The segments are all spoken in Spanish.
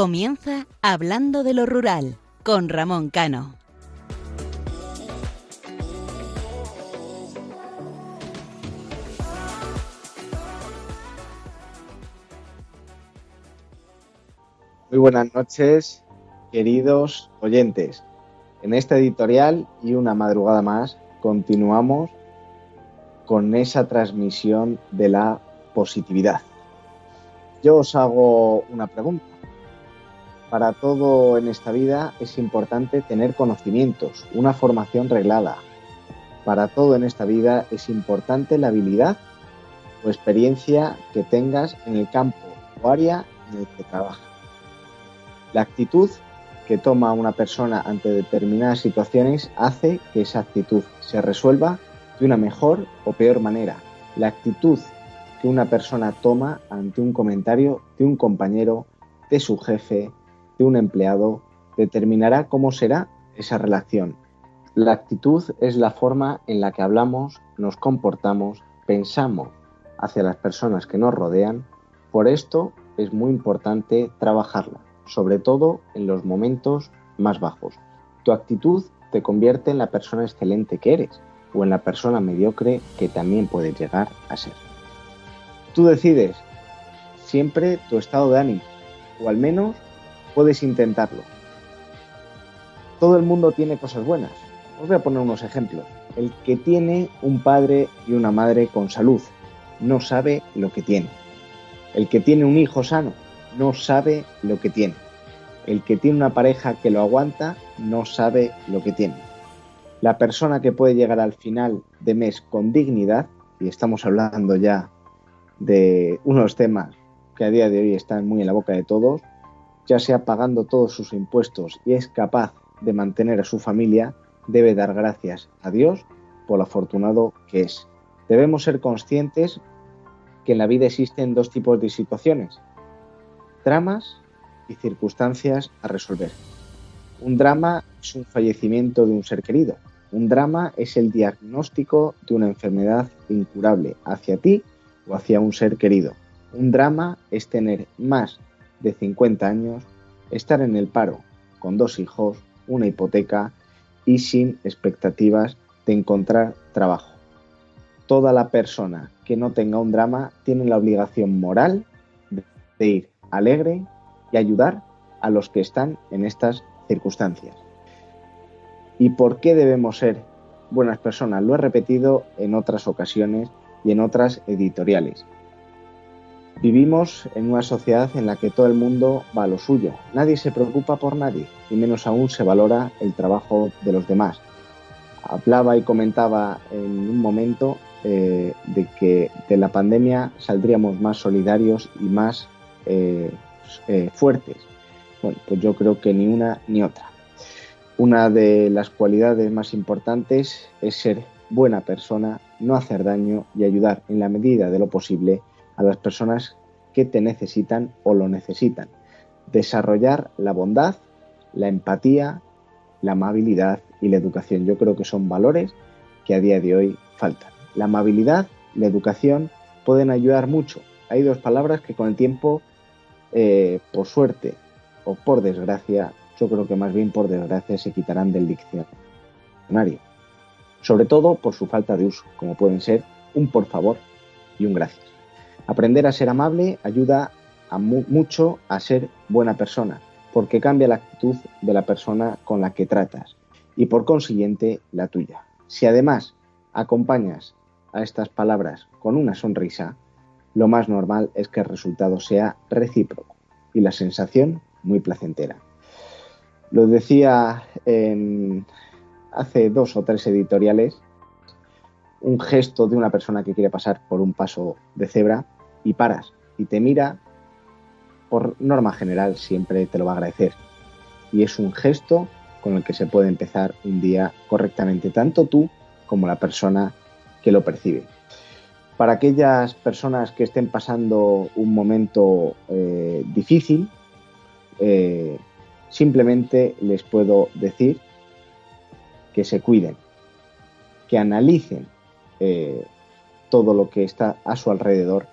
Comienza Hablando de lo Rural con Ramón Cano. Muy buenas noches, queridos oyentes. En esta editorial y una madrugada más continuamos con esa transmisión de la positividad. Yo os hago una pregunta. Para todo en esta vida es importante tener conocimientos, una formación reglada. Para todo en esta vida es importante la habilidad o experiencia que tengas en el campo o área en el que trabajas. La actitud que toma una persona ante determinadas situaciones hace que esa actitud se resuelva de una mejor o peor manera. La actitud que una persona toma ante un comentario de un compañero, de su jefe, de un empleado, determinará cómo será esa relación. La actitud es la forma en la que hablamos, nos comportamos, pensamos hacia las personas que nos rodean. Por esto es muy importante trabajarla, sobre todo en los momentos más bajos. Tu actitud te convierte en la persona excelente que eres o en la persona mediocre que también puedes llegar a ser. Tú decides siempre tu estado de ánimo, o al menos puedes intentarlo. Todo el mundo tiene cosas buenas. Os voy a poner unos ejemplos. El que tiene un padre y una madre con salud no sabe lo que tiene. El que tiene un hijo sano no sabe lo que tiene. El que tiene una pareja que lo aguanta no sabe lo que tiene. La persona que puede llegar al final de mes con dignidad, y estamos hablando ya de unos temas que a día de hoy están muy en la boca de todos, ya sea pagando todos sus impuestos y es capaz de mantener a su familia, debe dar gracias a Dios por lo afortunado que es. Debemos ser conscientes que en la vida existen dos tipos de situaciones, dramas y circunstancias a resolver. Un drama es un fallecimiento de un ser querido. Un drama es el diagnóstico de una enfermedad incurable hacia ti o hacia un ser querido. Un drama es tener más de 50 años, estar en el paro con dos hijos, una hipoteca y sin expectativas de encontrar trabajo. Toda la persona que no tenga un drama tiene la obligación moral de ir alegre y ayudar a los que están en estas circunstancias. ¿Y por qué debemos ser buenas personas? Lo he repetido en otras ocasiones y en otras editoriales. Vivimos en una sociedad en la que todo el mundo va a lo suyo. Nadie se preocupa por nadie y menos aún se valora el trabajo de los demás. Hablaba y comentaba en un momento eh, de que de la pandemia saldríamos más solidarios y más eh, eh, fuertes. Bueno, pues yo creo que ni una ni otra. Una de las cualidades más importantes es ser buena persona, no hacer daño y ayudar en la medida de lo posible a las personas que te necesitan o lo necesitan. Desarrollar la bondad, la empatía, la amabilidad y la educación. Yo creo que son valores que a día de hoy faltan. La amabilidad, la educación pueden ayudar mucho. Hay dos palabras que con el tiempo, eh, por suerte o por desgracia, yo creo que más bien por desgracia se quitarán del diccionario sobre todo por su falta de uso, como pueden ser un por favor y un gracias. Aprender a ser amable ayuda mucho a ser buena persona, porque cambia la actitud de la persona con la que tratas y por consiguiente la tuya. Si además acompañas a estas palabras con una sonrisa, lo más normal es que el resultado sea recíproco y la sensación muy placentera. Lo decía hace dos o tres editoriales un gesto de una persona que quiere pasar por un paso de cebra y paras y te mira, por norma general siempre te lo va a agradecer. Y es un gesto con el que se puede empezar un día correctamente, tanto tú como la persona que lo percibe. Para aquellas personas que estén pasando un momento eh, difícil, eh, simplemente les puedo decir que se cuiden, que analicen eh, todo lo que está a su alrededor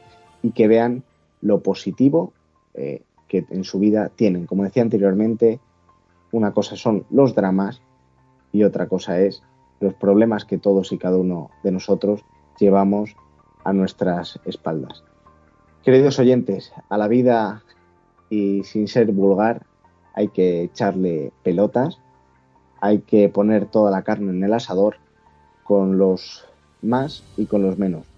y que vean lo positivo eh, que en su vida tienen. Como decía anteriormente, una cosa son los dramas y otra cosa es los problemas que todos y cada uno de nosotros llevamos a nuestras espaldas. Queridos oyentes, a la vida y sin ser vulgar hay que echarle pelotas, hay que poner toda la carne en el asador con los más y con los menos.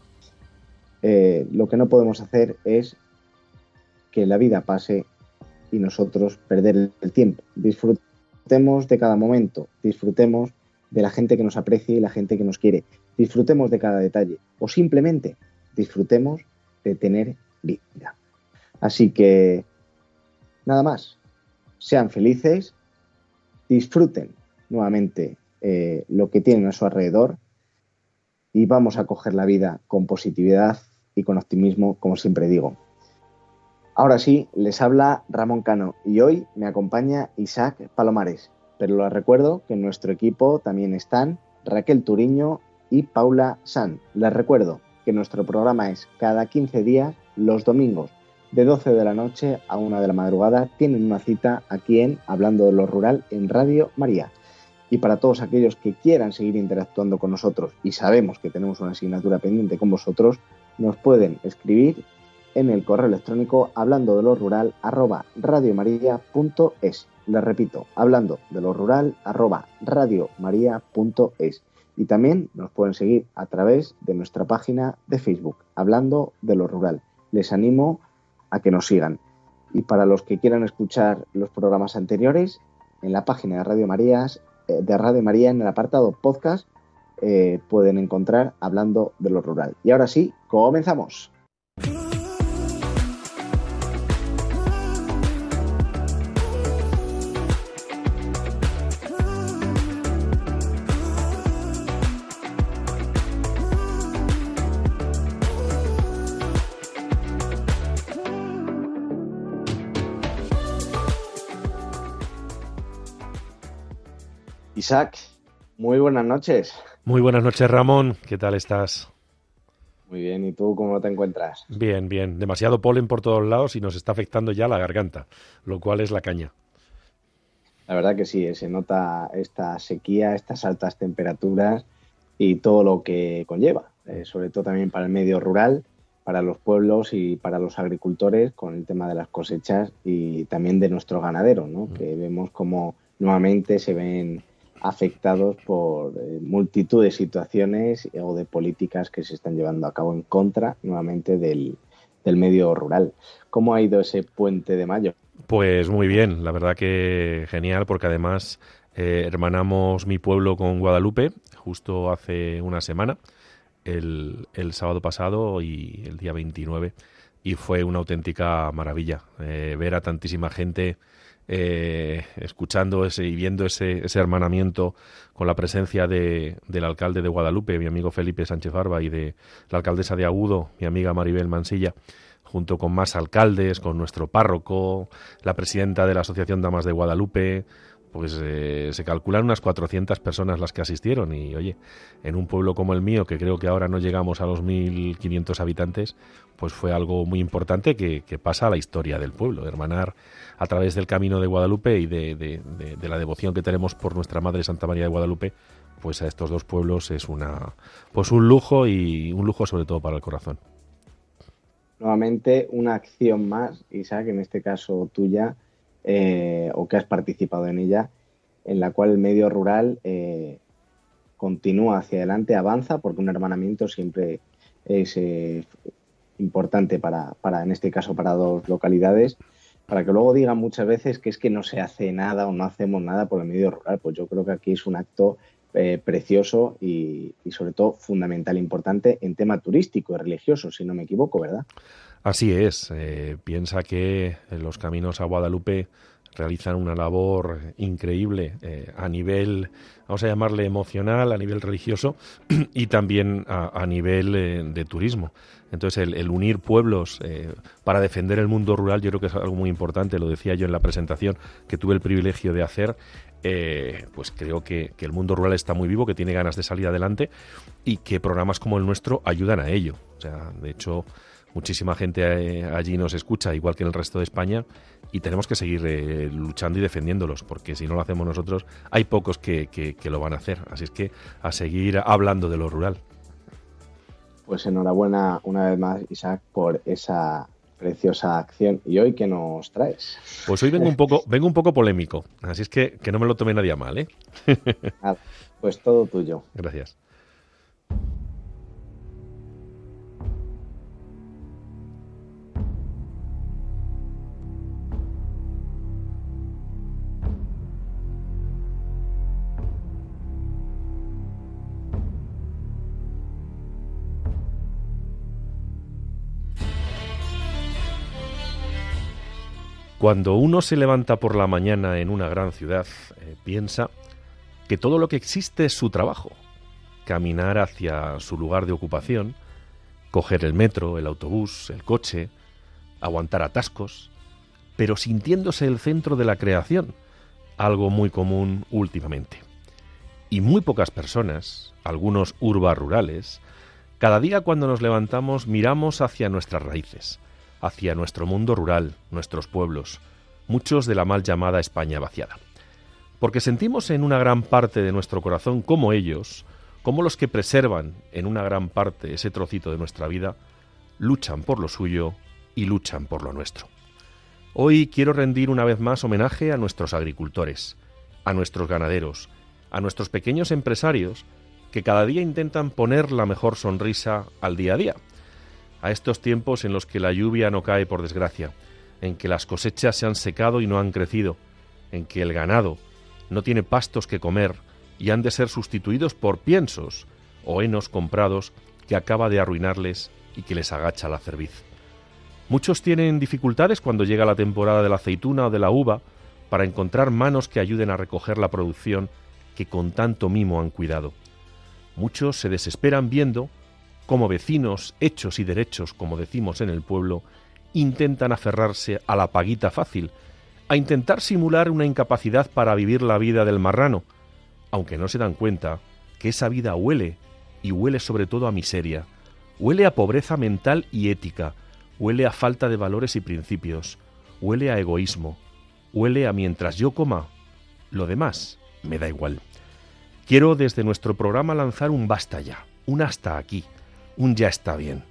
Eh, lo que no podemos hacer es que la vida pase y nosotros perder el tiempo. Disfrutemos de cada momento, disfrutemos de la gente que nos aprecia y la gente que nos quiere. Disfrutemos de cada detalle o simplemente disfrutemos de tener vida. Así que, nada más, sean felices, disfruten nuevamente eh, lo que tienen a su alrededor y vamos a coger la vida con positividad y con optimismo, como siempre digo. Ahora sí, les habla Ramón Cano y hoy me acompaña Isaac Palomares, pero les recuerdo que en nuestro equipo también están Raquel Turiño y Paula San. Les recuerdo que nuestro programa es cada 15 días, los domingos, de 12 de la noche a 1 de la madrugada. Tienen una cita aquí en Hablando de lo Rural en Radio María. Y para todos aquellos que quieran seguir interactuando con nosotros y sabemos que tenemos una asignatura pendiente con vosotros, nos pueden escribir en el correo electrónico hablando de lo rural arroba radiomaria.es. Les repito, hablando de lo rural arroba radiomaria.es. Y también nos pueden seguir a través de nuestra página de Facebook, hablando de lo rural. Les animo a que nos sigan. Y para los que quieran escuchar los programas anteriores, en la página de Radio Marías, eh, de Radio María, en el apartado podcast, eh, pueden encontrar hablando de lo rural. Y ahora sí, comenzamos. Isaac, muy buenas noches. Muy buenas noches, Ramón. ¿Qué tal estás? Muy bien, ¿y tú cómo te encuentras? Bien, bien. Demasiado polen por todos lados y nos está afectando ya la garganta, lo cual es la caña. La verdad que sí, eh, se nota esta sequía, estas altas temperaturas y todo lo que conlleva, eh, sobre todo también para el medio rural, para los pueblos y para los agricultores con el tema de las cosechas y también de nuestro ganadero, ¿no? Mm. que vemos como nuevamente se ven afectados por eh, multitud de situaciones o de políticas que se están llevando a cabo en contra nuevamente del, medio rural. ¿Cómo ha ido ese puente de mayo? Pues muy bien, la verdad que genial, porque además eh, hermanamos mi pueblo con Guadalupe justo hace una semana, el, el, sábado pasado y el día 29, y fue una auténtica maravilla eh, ver a tantísima gente eh, escuchando ese y viendo ese, ese hermanamiento con la presencia de, del alcalde de Guadalupe, mi amigo Felipe Sánchez Barba, y de la alcaldesa de Agudo, mi amiga Maribel Mansilla, junto con más alcaldes, con nuestro párroco, la presidenta de la Asociación Damas de Guadalupe, pues eh, se calculan unas 400 personas las que asistieron y oye, en un pueblo como el mío, que creo que ahora no llegamos a los 1.500 habitantes, pues fue algo muy importante que, pasa a la historia del pueblo, hermanar a través del camino de Guadalupe y de, la devoción que tenemos por nuestra Madre Santa María de Guadalupe, pues a estos dos pueblos es una pues un lujo y un lujo sobre todo para el corazón. Nuevamente una acción más, Isaac, en este caso tuya, eh, o que has participado en ella, en la cual el medio rural eh, continúa hacia adelante, avanza, porque un hermanamiento siempre es eh, importante para, para, en este caso, para dos localidades, para que luego digan muchas veces que es que no se hace nada o no hacemos nada por el medio rural. Pues yo creo que aquí es un acto precioso y, y, sobre todo fundamental, importante en tema turístico y religioso, si no me equivoco, ¿verdad? Así es. Eh, piensa que los caminos a Guadalupe realizan una labor increíble eh, a nivel, vamos a llamarle emocional, a nivel religioso y también a, nivel eh, de turismo. Entonces, el, unir pueblos para defender el mundo rural yo creo que es algo muy importante, lo decía yo en la presentación que tuve el privilegio de hacer. pues creo que, que el mundo rural está muy vivo, que tiene ganas de salir adelante y que programas como el nuestro ayudan a ello. O sea, de hecho, muchísima gente eh, allí nos escucha, igual que en el resto de España, y tenemos que seguir eh, luchando y defendiéndolos, porque si no lo hacemos nosotros, hay pocos que, que, lo van a hacer. Así es que a seguir hablando de lo rural. Pues enhorabuena una vez más, Isaac, por esa preciosa acción. ¿Y hoy qué nos traes? Pues hoy vengo un poco, vengo un poco polémico, así es que que no me lo tome nadie mal, ¿eh? pues todo tuyo. Gracias. Cuando uno se levanta por la mañana en una gran ciudad, eh, piensa que todo lo que existe es su trabajo. Caminar hacia su lugar de ocupación, coger el metro, el autobús, el coche, aguantar atascos, pero sintiéndose el centro de la creación, algo muy común últimamente. Y muy pocas personas, algunos urbas rurales, cada día cuando nos levantamos miramos hacia nuestras raíces, hacia nuestro mundo rural, nuestros pueblos, muchos de la mal llamada España vaciada. Porque sentimos en una gran parte de nuestro corazón como ellos, como los que preservan en una gran parte ese trocito de nuestra vida, luchan por lo suyo y luchan por lo nuestro. Hoy quiero rendir una vez más homenaje a nuestros agricultores, a nuestros ganaderos, a nuestros pequeños empresarios que cada día intentan poner la mejor sonrisa al día a día a estos tiempos en los que la lluvia no cae por desgracia, en que las cosechas se han secado y no han crecido, en que el ganado no tiene pastos que comer y han de ser sustituidos por piensos o henos comprados que acaba de arruinarles y que les agacha la cerviz. Muchos tienen dificultades cuando llega la temporada de la aceituna o de la uva para encontrar manos que ayuden a recoger la producción que con tanto mimo han cuidado. Muchos se desesperan viendo como vecinos hechos y derechos, como decimos en el pueblo, intentan aferrarse a la paguita fácil, a intentar simular una incapacidad para vivir la vida del marrano, aunque no se dan cuenta que esa vida huele, y huele sobre todo a miseria, huele a pobreza mental y ética, huele a falta de valores y principios, huele a egoísmo, huele a mientras yo coma, lo demás me da igual. Quiero desde nuestro programa lanzar un basta ya, un hasta aquí, un ya está bien.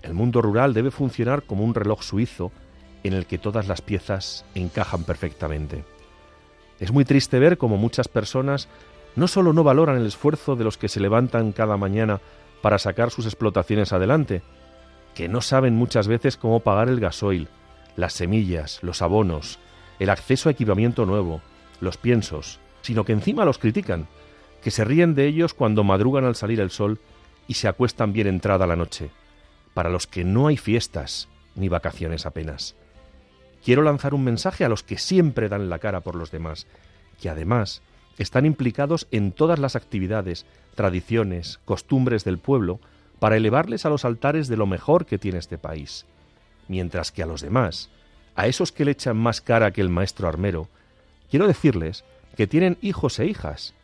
El mundo rural debe funcionar como un reloj suizo en el que todas las piezas encajan perfectamente. Es muy triste ver cómo muchas personas no solo no valoran el esfuerzo de los que se levantan cada mañana para sacar sus explotaciones adelante, que no saben muchas veces cómo pagar el gasoil, las semillas, los abonos, el acceso a equipamiento nuevo, los piensos, sino que encima los critican, que se ríen de ellos cuando madrugan al salir el sol y se acuestan bien entrada la noche, para los que no hay fiestas ni vacaciones apenas. Quiero lanzar un mensaje a los que siempre dan la cara por los demás, que además están implicados en todas las actividades, tradiciones, costumbres del pueblo, para elevarles a los altares de lo mejor que tiene este país. Mientras que a los demás, a esos que le echan más cara que el maestro armero, quiero decirles que tienen hijos e hijas,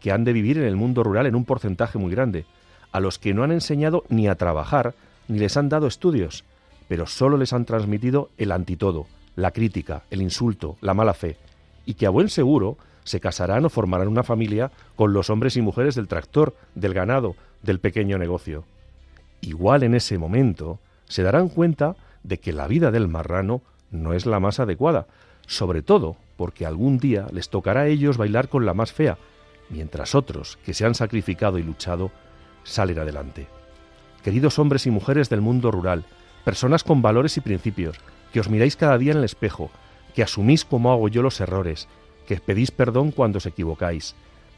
que han de vivir en el mundo rural en un porcentaje muy grande, a los que no han enseñado ni a trabajar, ni les han dado estudios, pero solo les han transmitido el antitodo, la crítica, el insulto, la mala fe, y que a buen seguro se casarán o formarán una familia con los hombres y mujeres del tractor, del ganado, del pequeño negocio. Igual en ese momento se darán cuenta de que la vida del marrano no es la más adecuada, sobre todo porque algún día les tocará a ellos bailar con la más fea, mientras otros, que se han sacrificado y luchado, salir adelante. Queridos hombres y mujeres del mundo rural, personas con valores y principios, que os miráis cada día en el espejo, que asumís como hago yo los errores, que pedís perdón cuando os equivocáis,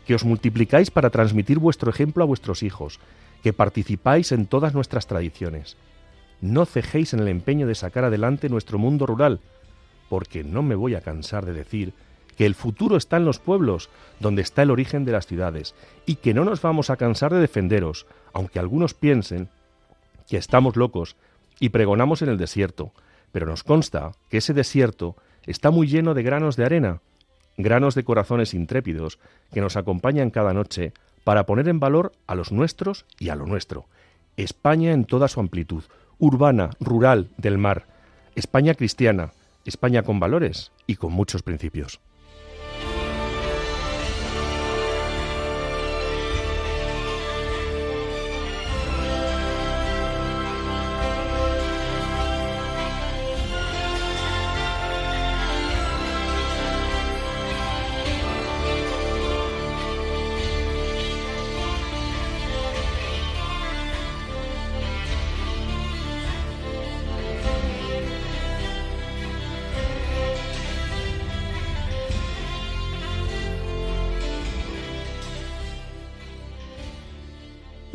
que os multiplicáis para transmitir vuestro ejemplo a vuestros hijos, que participáis en todas nuestras tradiciones. No cejéis en el empeño de sacar adelante nuestro mundo rural, porque no me voy a cansar de decir que el futuro está en los pueblos, donde está el origen de las ciudades, y que no nos vamos a cansar de defenderos, aunque algunos piensen que estamos locos y pregonamos en el desierto, pero nos consta que ese desierto está muy lleno de granos de arena, granos de corazones intrépidos que nos acompañan cada noche para poner en valor a los nuestros y a lo nuestro. España en toda su amplitud, urbana, rural, del mar. España cristiana, España con valores y con muchos principios.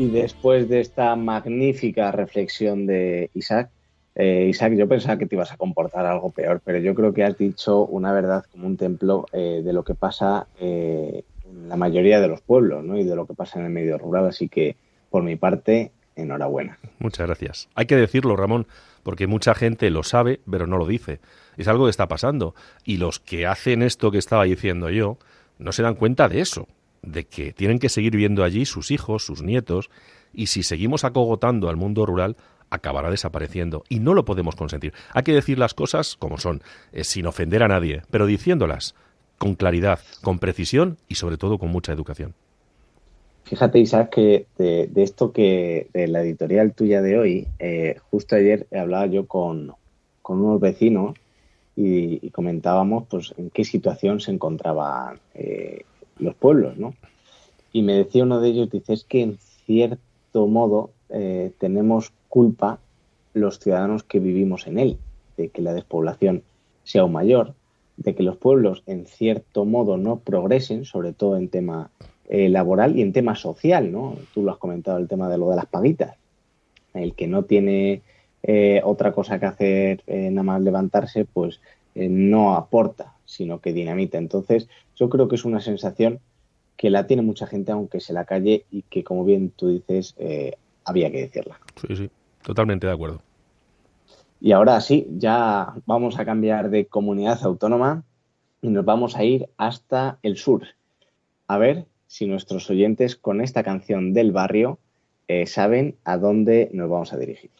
Y después de esta magnífica reflexión de Isaac, eh, Isaac, yo pensaba que te ibas a comportar algo peor, pero yo creo que has dicho una verdad como un templo eh, de lo que pasa eh, en la mayoría de los pueblos ¿no? y de lo que pasa en el medio rural. Así que, por mi parte, enhorabuena. Muchas gracias. Hay que decirlo, Ramón, porque mucha gente lo sabe, pero no lo dice. Es algo que está pasando. Y los que hacen esto que estaba diciendo yo, no se dan cuenta de eso de que tienen que seguir viviendo allí sus hijos, sus nietos, y si seguimos acogotando al mundo rural, acabará desapareciendo. Y no lo podemos consentir. Hay que decir las cosas como son, eh, sin ofender a nadie, pero diciéndolas con claridad, con precisión y sobre todo con mucha educación. Fíjate, Isaac, que de, esto que de la editorial tuya de hoy, eh, justo ayer hablaba yo con, unos vecinos y, comentábamos pues en qué situación se encontraban eh, los pueblos, ¿no? Y me decía uno de ellos, dice, es que en cierto modo eh, tenemos culpa los ciudadanos que vivimos en él, de que la despoblación sea aún mayor, de que los pueblos en cierto modo no progresen, sobre todo en tema eh, laboral y en tema social, ¿no? Tú lo has comentado, el tema de lo de las paguitas. El que no tiene eh, otra cosa que hacer nada más levantarse, pues no aporta, sino que dinamita. Entonces, yo creo que es una sensación que la tiene mucha gente, aunque se la calle y que, como bien tú dices, eh, había que decirla. Sí, sí, totalmente de acuerdo. Y ahora sí, ya vamos a cambiar de comunidad autónoma y nos vamos a ir hasta el sur. A ver si nuestros oyentes con esta canción del barrio eh, saben a dónde nos vamos a dirigir.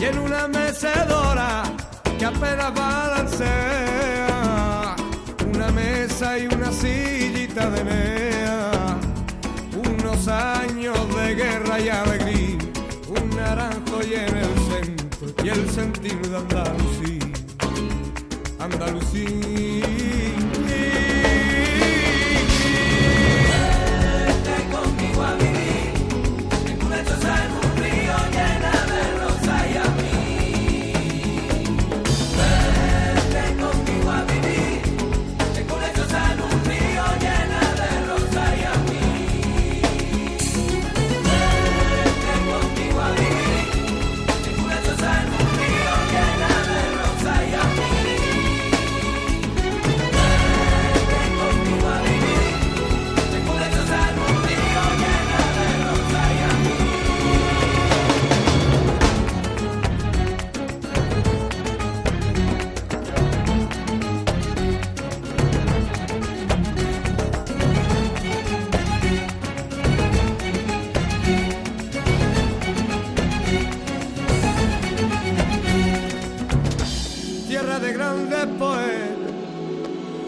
Y en una mecedora que apenas balancea. Una mesa y una sillita de mea. Unos años de guerra y alegría. Un naranjo y en el centro y el sentido de Andalucía. Andalucía. grande poeta,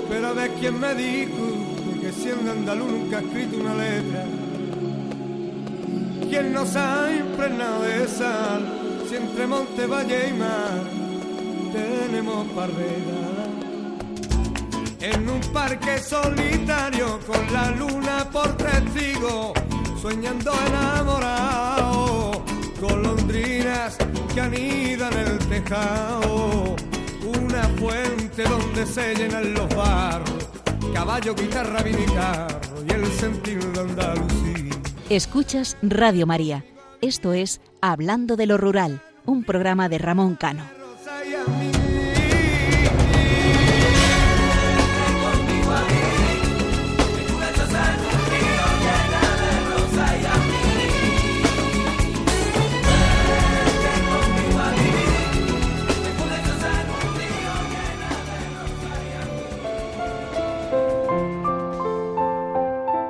pero ves quien me discute que siendo andaluz nunca ha escrito una letra. Quien nos ha impregnado de sal, si entre monte, valle y mar tenemos parrera. En un parque solitario con la luna por testigo, soñando enamorado, golondrinas que anidan el tejado una fuente donde se llenan los barros, caballo, guitarra, vinicarro y el sentido de Andalucía. Escuchas Radio María. Esto es Hablando de lo Rural, un programa de Ramón Cano.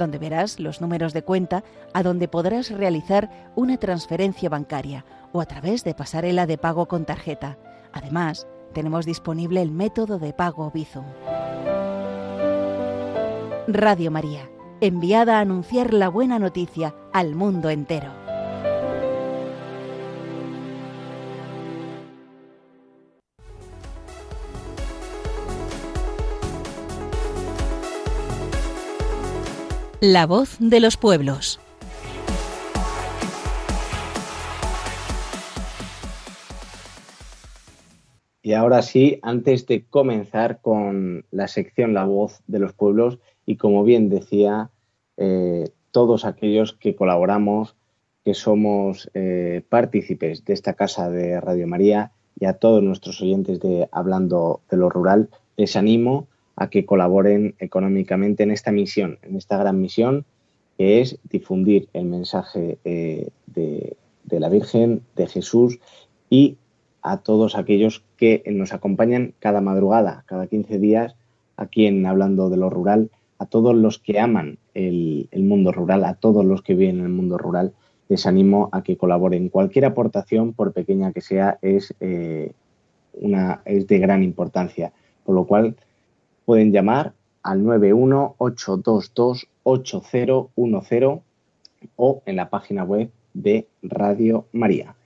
donde verás los números de cuenta a donde podrás realizar una transferencia bancaria o a través de pasarela de pago con tarjeta. Además, tenemos disponible el método de pago Bizum. Radio María, enviada a anunciar la buena noticia al mundo entero. La voz de los pueblos. Y ahora sí, antes de comenzar con la sección La voz de los pueblos, y como bien decía, eh, todos aquellos que colaboramos, que somos eh, partícipes de esta casa de Radio María y a todos nuestros oyentes de Hablando de lo Rural, les animo a que colaboren económicamente en esta misión, en esta gran misión que es difundir el mensaje eh, de, la Virgen, de Jesús y a todos aquellos que nos acompañan cada madrugada, cada 15 días, aquí en Hablando de lo Rural, a todos los que aman el, mundo rural, a todos los que viven en el mundo rural, les animo a que colaboren. Cualquier aportación, por pequeña que sea, es, eh, una, es de gran importancia. Por lo cual, pueden llamar al 918228010 o en la página web de Radio María.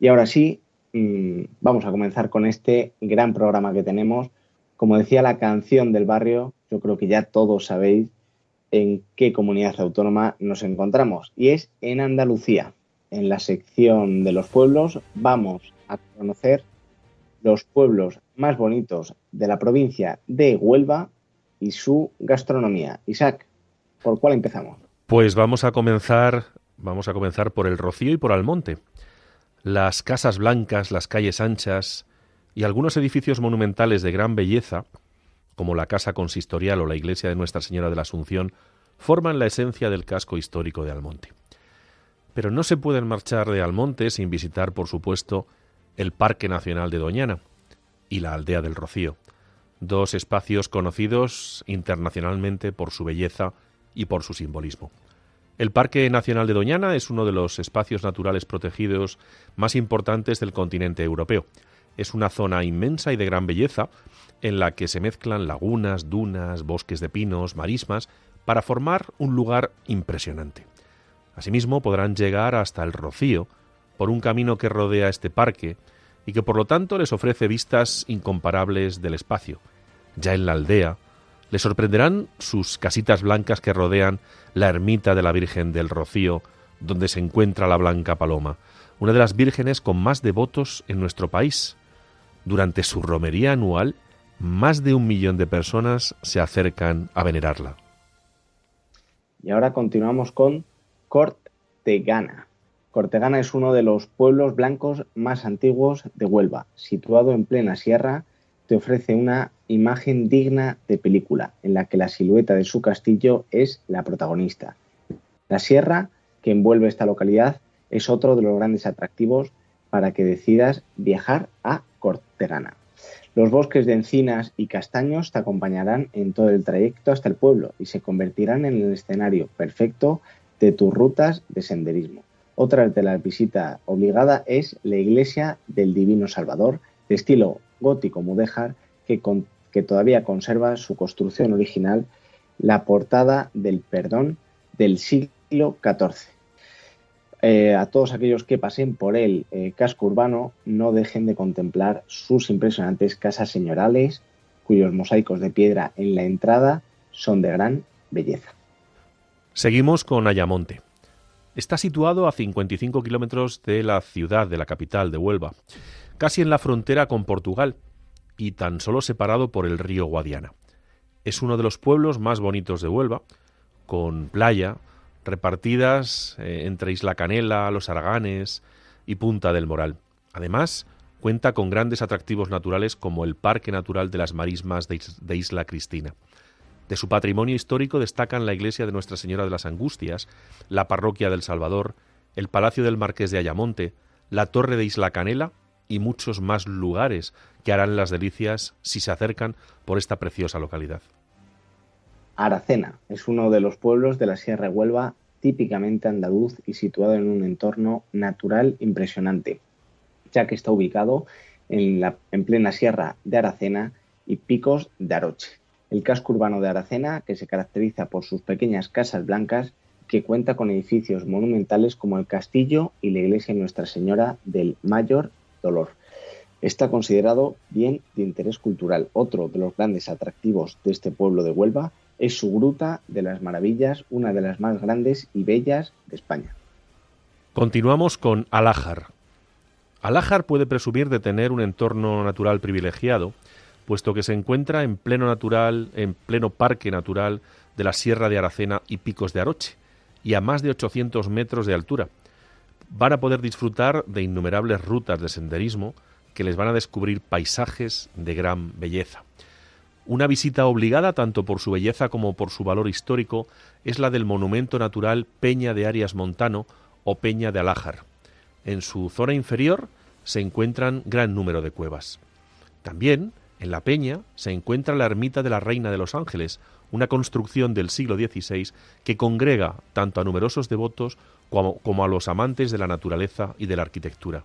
Y ahora sí, mm, vamos a comenzar con este gran programa que tenemos. Como decía la canción del barrio, yo creo que ya todos sabéis en qué comunidad autónoma nos encontramos y es en Andalucía. En la sección de los pueblos vamos a conocer los pueblos más bonitos de la provincia de Huelva y su gastronomía. Isaac, ¿por cuál empezamos? Pues vamos a comenzar, vamos a comenzar por el Rocío y por Almonte. Las casas blancas, las calles anchas y algunos edificios monumentales de gran belleza, como la casa consistorial o la iglesia de Nuestra Señora de la Asunción, forman la esencia del casco histórico de Almonte. Pero no se pueden marchar de Almonte sin visitar, por supuesto, el Parque Nacional de Doñana y la Aldea del Rocío, dos espacios conocidos internacionalmente por su belleza y por su simbolismo. El Parque Nacional de Doñana es uno de los espacios naturales protegidos más importantes del continente europeo. Es una zona inmensa y de gran belleza en la que se mezclan lagunas, dunas, bosques de pinos, marismas, para formar un lugar impresionante. Asimismo, podrán llegar hasta el Rocío por un camino que rodea este parque y que por lo tanto les ofrece vistas incomparables del espacio. Ya en la aldea, les sorprenderán sus casitas blancas que rodean la ermita de la Virgen del Rocío, donde se encuentra la Blanca Paloma, una de las vírgenes con más devotos en nuestro país. Durante su romería anual, más de un millón de personas se acercan a venerarla. Y ahora continuamos con Cortegana. Cortegana es uno de los pueblos blancos más antiguos de Huelva. Situado en plena sierra, te ofrece una imagen digna de película, en la que la silueta de su castillo es la protagonista. La sierra que envuelve esta localidad es otro de los grandes atractivos para que decidas viajar a Cortegana. Los bosques de encinas y castaños te acompañarán en todo el trayecto hasta el pueblo y se convertirán en el escenario perfecto de tus rutas de senderismo. Otra de las visitas obligada es la iglesia del Divino Salvador, de estilo gótico mudéjar, que, que todavía conserva su construcción original, la portada del perdón del siglo XIV. Eh, a todos aquellos que pasen por el eh, casco urbano no dejen de contemplar sus impresionantes casas señorales, cuyos mosaicos de piedra en la entrada son de gran belleza. Seguimos con Ayamonte. Está situado a 55 kilómetros de la ciudad, de la capital de Huelva, casi en la frontera con Portugal y tan solo separado por el río Guadiana. Es uno de los pueblos más bonitos de Huelva, con playa, repartidas eh, entre Isla Canela, Los Araganes y Punta del Moral. Además, cuenta con grandes atractivos naturales como el Parque Natural de las Marismas de Isla Cristina. De su patrimonio histórico destacan la iglesia de Nuestra Señora de las Angustias, la parroquia del Salvador, el Palacio del Marqués de Ayamonte, la Torre de Isla Canela y muchos más lugares que harán las delicias si se acercan por esta preciosa localidad. Aracena es uno de los pueblos de la Sierra Huelva típicamente andaluz y situado en un entorno natural impresionante, ya que está ubicado en, la, en plena Sierra de Aracena y Picos de Aroche. El casco urbano de Aracena, que se caracteriza por sus pequeñas casas blancas, que cuenta con edificios monumentales como el castillo y la iglesia Nuestra Señora del Mayor Dolor. Está considerado bien de interés cultural. Otro de los grandes atractivos de este pueblo de Huelva es su Gruta de las Maravillas, una de las más grandes y bellas de España. Continuamos con Alájar. Alájar puede presumir de tener un entorno natural privilegiado, puesto que se encuentra en pleno natural, en pleno parque natural de la Sierra de Aracena y Picos de Aroche, y a más de 800 metros de altura. Van a poder disfrutar de innumerables rutas de senderismo que les van a descubrir paisajes de gran belleza. Una visita obligada tanto por su belleza como por su valor histórico es la del monumento natural Peña de Arias Montano o Peña de Alájar. En su zona inferior se encuentran gran número de cuevas. También en la peña se encuentra la ermita de la Reina de los Ángeles, una construcción del siglo XVI que congrega tanto a numerosos devotos como, a los amantes de la naturaleza y de la arquitectura.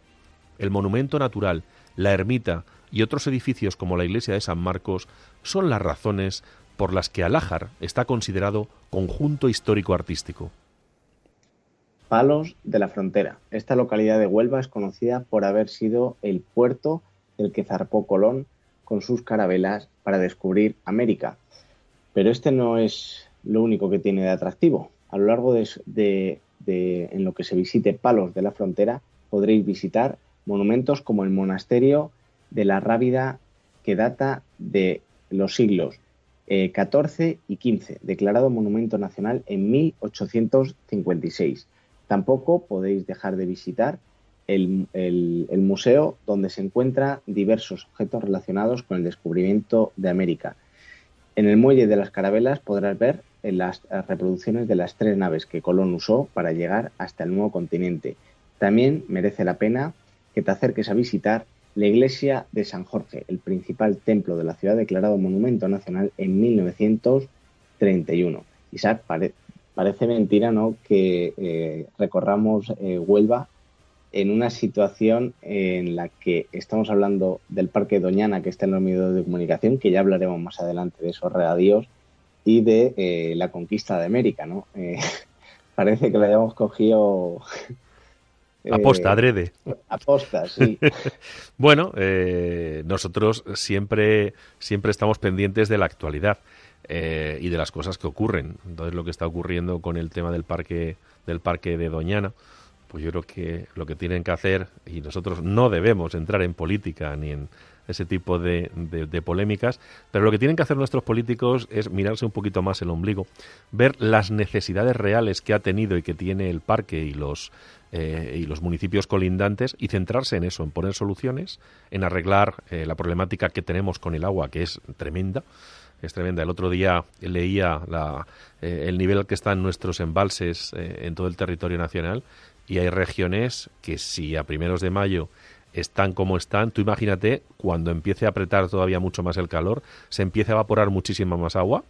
El monumento natural, la ermita y otros edificios como la iglesia de San Marcos son las razones por las que Alájar está considerado conjunto histórico artístico. Palos de la Frontera. Esta localidad de Huelva es conocida por haber sido el puerto del que zarpó Colón con sus carabelas para descubrir América. Pero este no es lo único que tiene de atractivo. A lo largo de, en lo que se visite Palos de la Frontera podréis visitar monumentos como el monasterio de la Rábida que data de los siglos XIV eh, y XV, declarado Monumento Nacional en 1856. Tampoco podéis dejar de visitar el, museo donde se encuentran diversos objetos relacionados con el descubrimiento de América. En el muelle de las carabelas podrás ver las reproducciones de las tres naves que Colón usó para llegar hasta el nuevo continente. También merece la pena que te acerques a visitar la iglesia de San Jorge, el principal templo de la ciudad declarado Monumento Nacional en 1931. Isaac, parece mentira, ¿no? Que eh, recorramos eh, Huelva en una situación en la que estamos hablando del Parque Doñana, que está en los medios de comunicación, que ya hablaremos más adelante de esos regadíos, y de eh, la conquista de América, ¿no? parece que lo hayamos cogido Aposta, adrede. Aposta, sí. bueno, eh, nosotros siempre, siempre estamos pendientes de la actualidad eh, y de las cosas que ocurren. Entonces, lo que está ocurriendo con el tema del parque, del parque de Doñana, pues yo creo que lo que tienen que hacer, y nosotros no debemos entrar en política ni en ese tipo de, de, polémicas, pero lo que tienen que hacer nuestros políticos es mirarse un poquito más el ombligo, ver las necesidades reales que ha tenido y que tiene el parque y los eh, y los municipios colindantes y centrarse en eso, en poner soluciones, en arreglar eh, la problemática que tenemos con el agua, que es tremenda. Es tremenda. El otro día leía la, eh, el nivel que están nuestros embalses en todo el territorio nacional y hay regiones que si a primeros de mayo están como están, tú imagínate cuando empiece a apretar todavía mucho más el calor, se empiece a evaporar muchísima más agua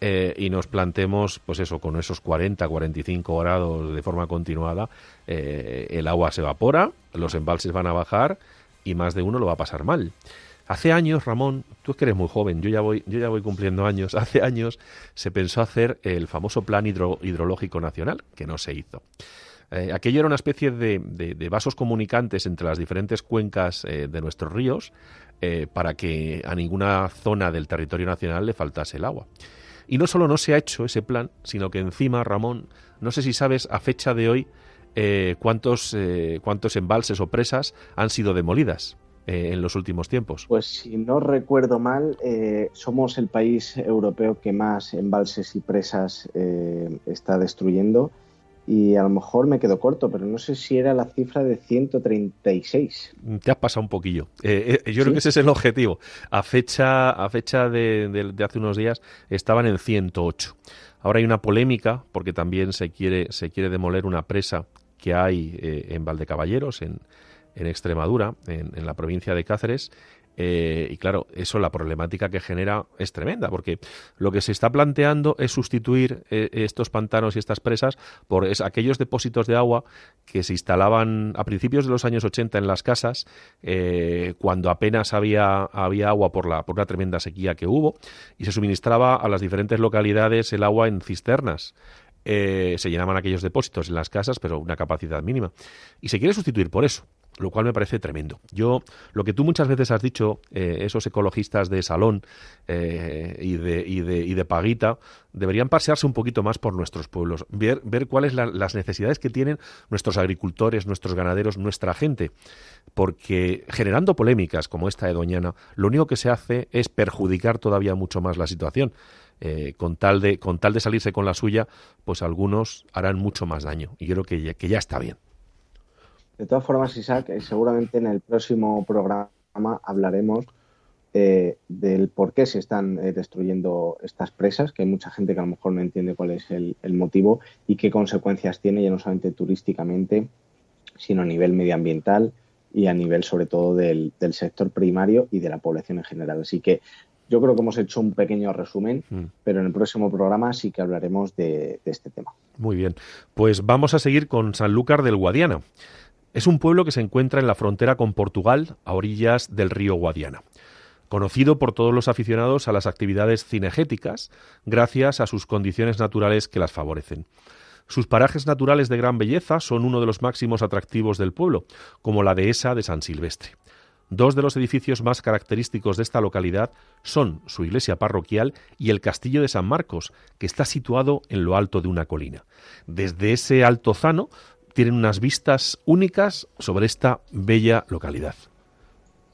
eh, y nos plantemos, pues eso, con esos 40, 45 grados de forma continuada, eh, el agua se evapora, los embalses van a bajar y más de uno lo va a pasar mal. Hace años, Ramón, tú es que eres muy joven, yo ya voy, yo ya voy cumpliendo años. Hace años se pensó hacer el famoso Plan Hidrológico Nacional, que no se hizo. Eh, aquello era una especie de, vasos comunicantes entre las diferentes cuencas de nuestros ríos para que a ninguna zona del territorio nacional le faltase el agua. Y no solo no se ha hecho ese plan, sino que encima, Ramón, no sé si sabes a fecha de hoy eh, cuántos, eh, cuántos embalses o presas han sido demolidas eh, en los últimos tiempos. Pues si no recuerdo mal, somos el país europeo que más embalses y presas está destruyendo y a lo mejor me quedo corto, pero no sé si era la cifra de 136. Te has pasado un poquillo. Eh, eh, yo creo que ese es el objetivo. A fecha, a fecha de, hace unos días estaban en 108. Ahora hay una polémica porque también se quiere, se quiere demoler una presa que hay eh, en Valdecaballeros, en, en Extremadura, en, en la provincia de Cáceres, eh, y claro, eso, la problemática que genera es tremenda, porque lo que se está planteando es sustituir eh, estos pantanos y estas presas por aquellos depósitos de agua que se instalaban a principios de los años 80 en las casas, eh, cuando apenas había, había agua por, la, por una tremenda sequía que hubo, y se suministraba a las diferentes localidades el agua en cisternas. se llenaban aquellos depósitos en las casas, pero una capacidad mínima. Y se quiere sustituir por eso lo cual me parece tremendo. Yo, lo que tú muchas veces has dicho, eh, esos ecologistas de salón eh, y, de, y, de, y, de, paguita, deberían pasearse un poquito más por nuestros pueblos, ver, ver cuáles son las necesidades que tienen nuestros agricultores, nuestros ganaderos, nuestra gente, porque generando polémicas como esta de Doñana, lo único que se hace es perjudicar todavía mucho más la situación. Eh, con, tal de, con tal de salirse con la suya, pues algunos harán mucho más daño. Y creo que que ya está bien. De todas formas, Isaac, eh, seguramente en el próximo programa hablaremos eh, del por qué se están eh, destruyendo estas presas, que hay mucha gente que a lo mejor no entiende cuál es el, motivo y qué consecuencias tiene, ya no solamente turísticamente, sino a nivel medioambiental y a nivel sobre todo del, sector primario y de la población en general. Así que yo creo que hemos hecho un pequeño resumen, mm. pero en el próximo programa sí que hablaremos de, de este tema. Muy bien, pues vamos a seguir con Sanlúcar del Guadiana. Es un pueblo que se encuentra en la frontera con Portugal, a orillas del río Guadiana. Conocido por todos los aficionados a las actividades cinegéticas, gracias a sus condiciones naturales que las favorecen. Sus parajes naturales de gran belleza son uno de los máximos atractivos del pueblo, como la dehesa de San Silvestre. Dos de los edificios más característicos de esta localidad son su iglesia parroquial y el castillo de San Marcos, que está situado en lo alto de una colina. Desde ese altozano tienen unas vistas únicas sobre esta bella localidad.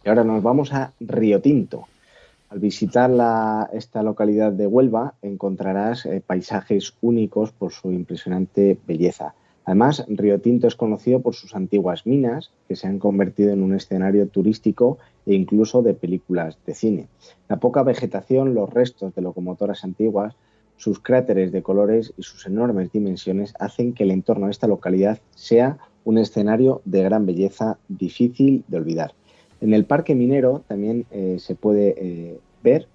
Y ahora nos vamos a Río Tinto. Al visitar esta localidad de Huelva encontrarás eh, paisajes únicos por su impresionante belleza. Además, Río Tinto es conocido por sus antiguas minas, que se han convertido en un escenario turístico e incluso de películas de cine. La poca vegetación, los restos de locomotoras antiguas, sus cráteres de colores y sus enormes dimensiones hacen que el entorno de esta localidad sea un escenario de gran belleza difícil de olvidar. En el parque minero también eh, se puede eh, ver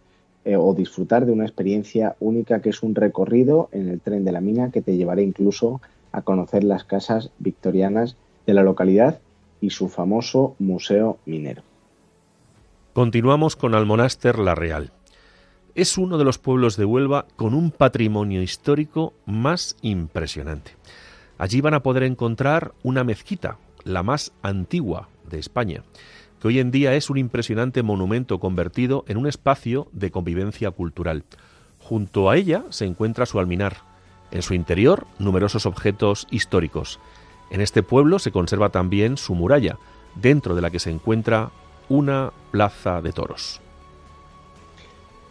eh, o disfrutar de una experiencia única que es un recorrido en el tren de la mina que te llevará incluso a conocer las casas victorianas de la localidad y su famoso museo minero. Continuamos con Almonáster La Real. Es uno de los pueblos de Huelva con un patrimonio histórico más impresionante. Allí van a poder encontrar una mezquita, la más antigua de España, que hoy en día es un impresionante monumento convertido en un espacio de convivencia cultural. Junto a ella se encuentra su alminar. En su interior, numerosos objetos históricos. En este pueblo se conserva también su muralla, dentro de la que se encuentra una plaza de toros.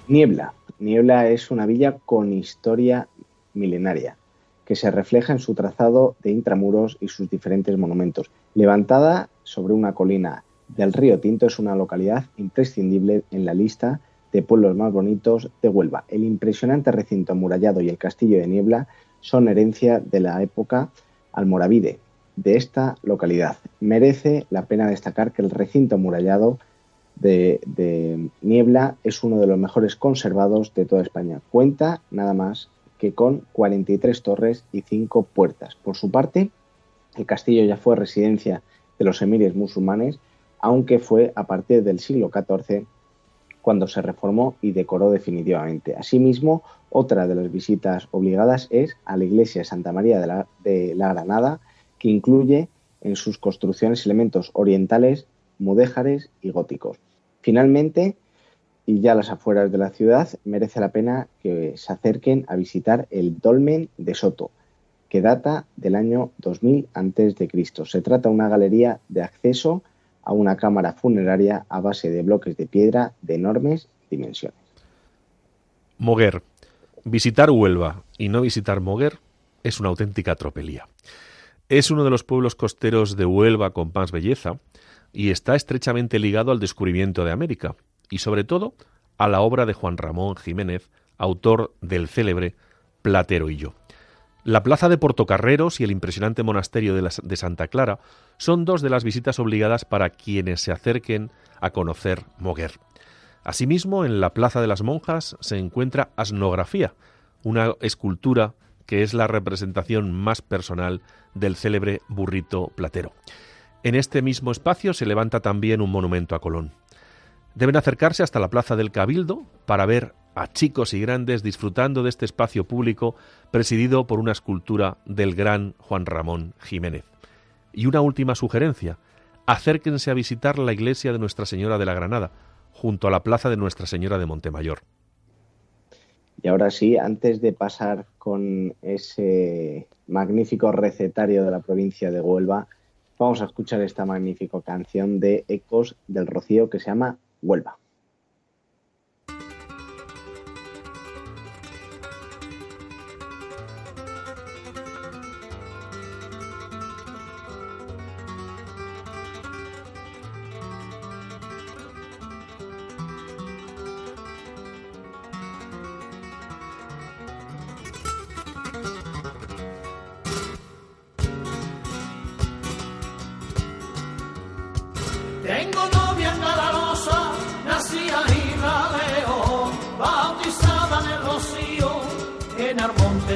Niebla. Niebla es una villa con historia milenaria que se refleja en su trazado de intramuros y sus diferentes monumentos. Levantada sobre una colina del río Tinto es una localidad imprescindible en la lista de pueblos más bonitos de Huelva. El impresionante recinto amurallado y el castillo de Niebla son herencia de la época almoravide de esta localidad. Merece la pena destacar que el recinto amurallado de, Niebla es uno de los mejores conservados de toda España. Cuenta nada más que con 43 torres y 5 puertas. Por su parte, el castillo ya fue residencia de los emires musulmanes, aunque fue a partir del siglo XIV cuando se reformó y decoró definitivamente. Asimismo, otra de las visitas obligadas es a la iglesia Santa María de la Granada, que incluye en sus construcciones elementos orientales, mudéjares y góticos. Finalmente, y ya a las afueras de la ciudad, merece la pena que se acerquen a visitar el Dolmen de Soto, que data del año 2000 a.C. Se trata de una galería de acceso a una cámara funeraria a base de bloques de piedra de enormes dimensiones. Moguer. Visitar Huelva y no visitar Moguer es una auténtica tropelía. Es uno de los pueblos costeros de Huelva con más belleza y está estrechamente ligado al descubrimiento de América, y sobre todo a la obra de Juan Ramón Jiménez, autor del célebre Platero y yo. La plaza de Portocarreros y el impresionante monasterio de, de, Santa Clara son dos de las visitas obligadas para quienes se acerquen a conocer Moguer. Asimismo, en la Plaza de las Monjas se encuentra Asnografía, una escultura que es la representación más personal del célebre burrito platero. En este mismo espacio se levanta también un monumento a Colón. Deben acercarse hasta la Plaza del Cabildo para ver a chicos y grandes disfrutando de este espacio público presidido por una escultura del gran Juan Ramón Jiménez. Y una última sugerencia, acérquense a visitar la iglesia de Nuestra Señora de la Granada, junto a la plaza de Nuestra Señora de Montemayor. Y ahora sí, antes de pasar con ese magnífico recetario de la provincia de Huelva, vamos a escuchar esta magnífica canción de Ecos del Rocío que se llama Huelva.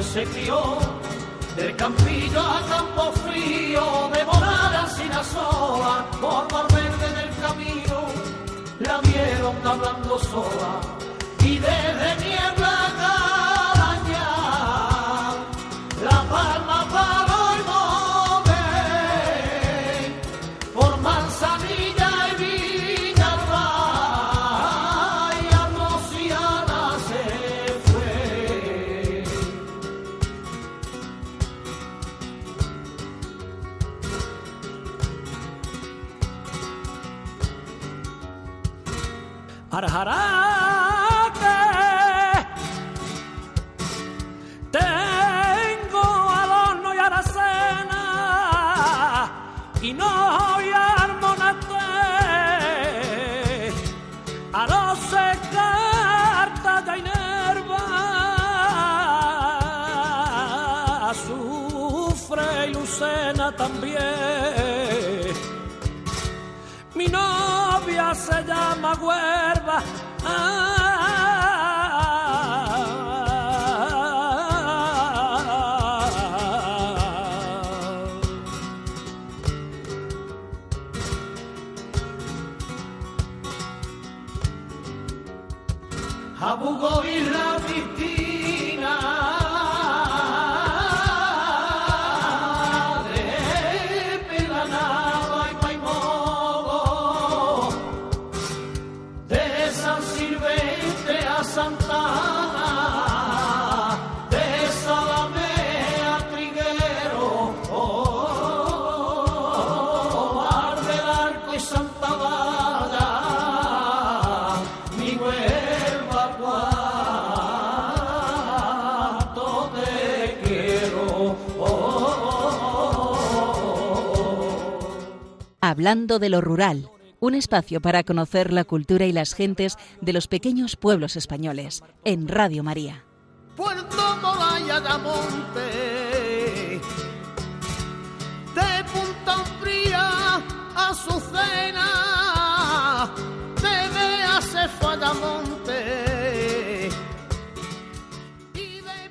Se crió, del campillo a campo frío, de morar sin sola, por verde del camino, la vieron hablando sola, y desde niebla Tengo al horno y aracena y no voy a armonate. A no carta de inerva sufre y Lucena también. Mi novia se llama Huerva. Hablando de lo rural, un espacio para conocer la cultura y las gentes de los pequeños pueblos españoles, en Radio María. Puerto Moraya de Monte, de Punta Fría a Azucena, de Bea se fue a Damonte, y de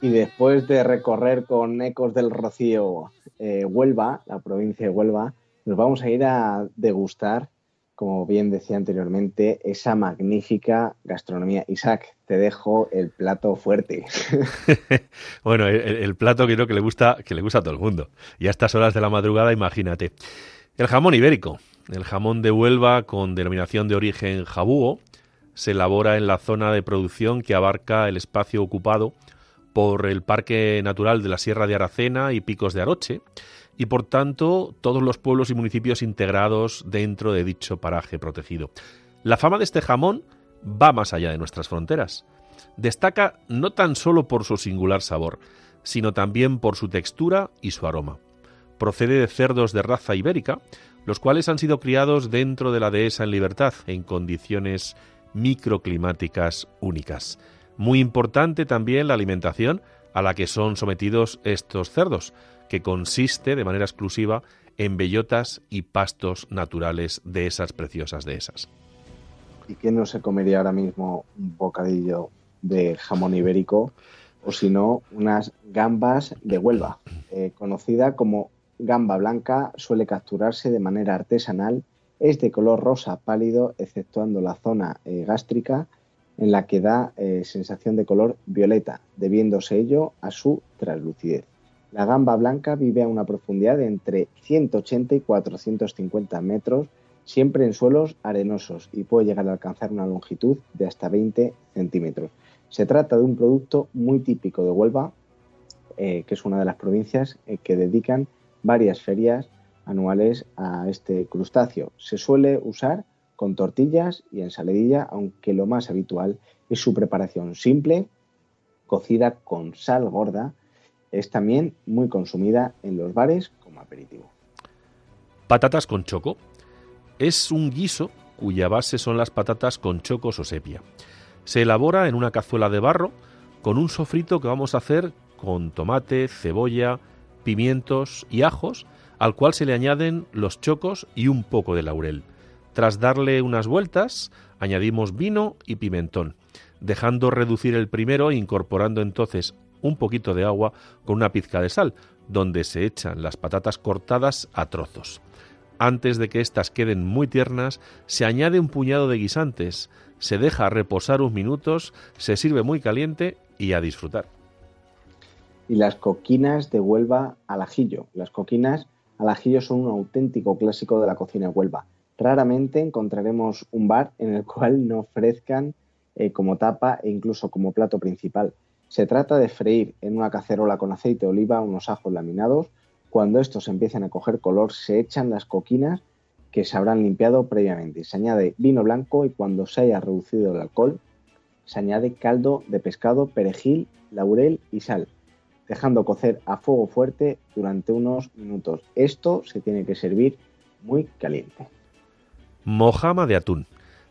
Y después de recorrer con Ecos del Rocío eh, Huelva, la provincia de Huelva, nos vamos a ir a degustar, como bien decía anteriormente, esa magnífica gastronomía. Isaac, te dejo el plato fuerte. bueno, el, plato creo que le gusta que le gusta a todo el mundo. Y a estas horas de la madrugada, imagínate. El jamón ibérico, el jamón de Huelva con denominación de origen jabúo, se elabora en la zona de producción que abarca el espacio ocupado por el Parque Natural de la Sierra de Aracena y Picos de Aroche, y por tanto todos los pueblos y municipios integrados dentro de dicho paraje protegido. La fama de este jamón va más allá de nuestras fronteras. Destaca no tan solo por su singular sabor, sino también por su textura y su aroma. Procede de cerdos de raza ibérica, los cuales han sido criados dentro de la dehesa en libertad, en condiciones microclimáticas únicas. Muy importante también la alimentación a la que son sometidos estos cerdos, que consiste de manera exclusiva en bellotas y pastos naturales de esas preciosas dehesas. ¿Y quién no se comería ahora mismo un bocadillo de jamón ibérico o si no unas gambas de Huelva? Eh, conocida como gamba blanca, suele capturarse de manera artesanal, es de color rosa pálido, exceptuando la zona eh, gástrica en la que da eh, sensación de color violeta, debiéndose ello a su translucidez. La gamba blanca vive a una profundidad de entre 180 y 450 metros, siempre en suelos arenosos y puede llegar a alcanzar una longitud de hasta 20 centímetros. Se trata de un producto muy típico de Huelva, eh, que es una de las provincias eh, que dedican varias ferias anuales a este crustáceo. Se suele usar con tortillas y ensaladilla, aunque lo más habitual es su preparación simple, cocida con sal gorda. Es también muy consumida en los bares como aperitivo. Patatas con choco. Es un guiso cuya base son las patatas con chocos o sepia. Se elabora en una cazuela de barro con un sofrito que vamos a hacer con tomate, cebolla, pimientos y ajos, al cual se le añaden los chocos y un poco de laurel. Tras darle unas vueltas, añadimos vino y pimentón, dejando reducir el primero e incorporando entonces un poquito de agua con una pizca de sal, donde se echan las patatas cortadas a trozos. Antes de que éstas queden muy tiernas, se añade un puñado de guisantes, se deja reposar unos minutos, se sirve muy caliente y a disfrutar. Y las coquinas de Huelva al ajillo. Las coquinas al ajillo son un auténtico clásico de la cocina de Huelva. Raramente encontraremos un bar en el cual no ofrezcan eh, como tapa e incluso como plato principal. Se trata de freír en una cacerola con aceite de oliva unos ajos laminados. Cuando estos empiecen a coger color, se echan las coquinas que se habrán limpiado previamente. Se añade vino blanco y cuando se haya reducido el alcohol, se añade caldo de pescado, perejil, laurel y sal, dejando cocer a fuego fuerte durante unos minutos. Esto se tiene que servir muy caliente. Mojama de atún.